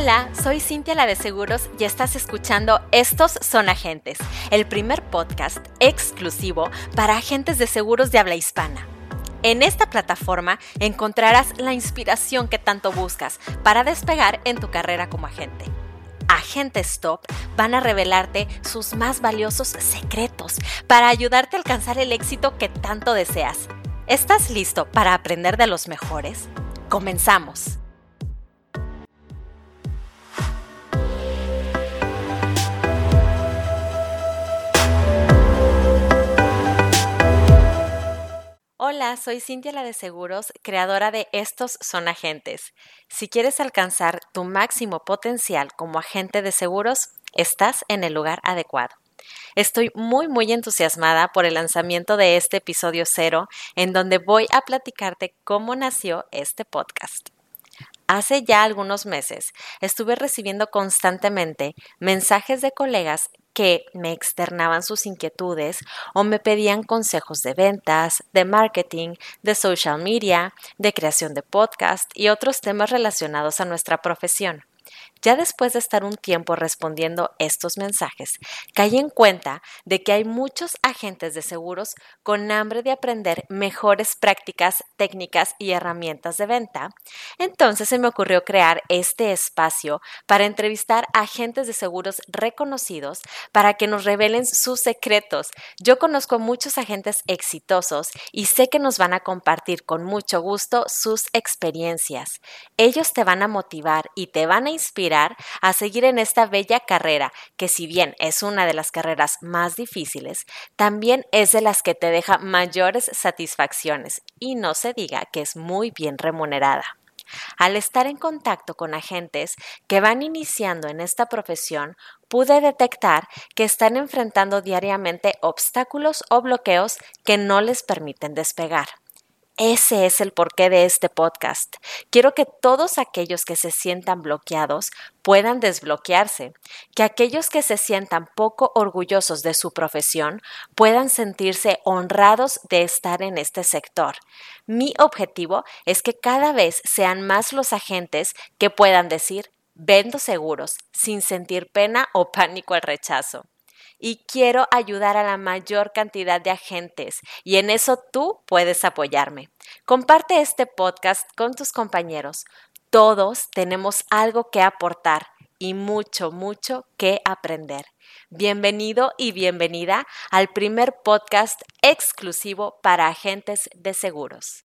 Hola, soy Cintia la de Seguros y estás escuchando Estos son agentes, el primer podcast exclusivo para agentes de seguros de habla hispana. En esta plataforma encontrarás la inspiración que tanto buscas para despegar en tu carrera como agente. Agentes Top van a revelarte sus más valiosos secretos para ayudarte a alcanzar el éxito que tanto deseas. ¿Estás listo para aprender de los mejores? Comenzamos. Hola, soy Cintia la de Seguros, creadora de Estos son agentes. Si quieres alcanzar tu máximo potencial como agente de seguros, estás en el lugar adecuado. Estoy muy muy entusiasmada por el lanzamiento de este episodio cero, en donde voy a platicarte cómo nació este podcast. Hace ya algunos meses estuve recibiendo constantemente mensajes de colegas que me externaban sus inquietudes o me pedían consejos de ventas, de marketing, de social media, de creación de podcast y otros temas relacionados a nuestra profesión. Ya después de estar un tiempo respondiendo estos mensajes, caí en cuenta de que hay muchos agentes de seguros con hambre de aprender mejores prácticas, técnicas y herramientas de venta. Entonces se me ocurrió crear este espacio para entrevistar a agentes de seguros reconocidos para que nos revelen sus secretos. Yo conozco muchos agentes exitosos y sé que nos van a compartir con mucho gusto sus experiencias. Ellos te van a motivar y te van inspirar a seguir en esta bella carrera, que si bien es una de las carreras más difíciles, también es de las que te deja mayores satisfacciones y no se diga que es muy bien remunerada. Al estar en contacto con agentes que van iniciando en esta profesión, pude detectar que están enfrentando diariamente obstáculos o bloqueos que no les permiten despegar. Ese es el porqué de este podcast. Quiero que todos aquellos que se sientan bloqueados puedan desbloquearse, que aquellos que se sientan poco orgullosos de su profesión puedan sentirse honrados de estar en este sector. Mi objetivo es que cada vez sean más los agentes que puedan decir, vendo seguros, sin sentir pena o pánico al rechazo y quiero ayudar a la mayor cantidad de agentes y en eso tú puedes apoyarme. Comparte este podcast con tus compañeros. Todos tenemos algo que aportar y mucho, mucho que aprender. Bienvenido y bienvenida al primer podcast exclusivo para agentes de seguros.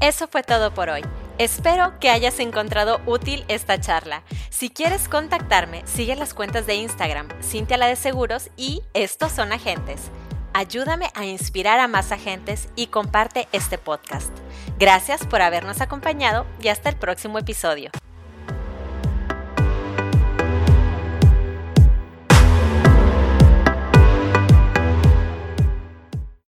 Eso fue todo por hoy. Espero que hayas encontrado útil esta charla. Si quieres contactarme, sigue las cuentas de Instagram, Cintia la de Seguros y Estos son agentes. Ayúdame a inspirar a más agentes y comparte este podcast. Gracias por habernos acompañado y hasta el próximo episodio.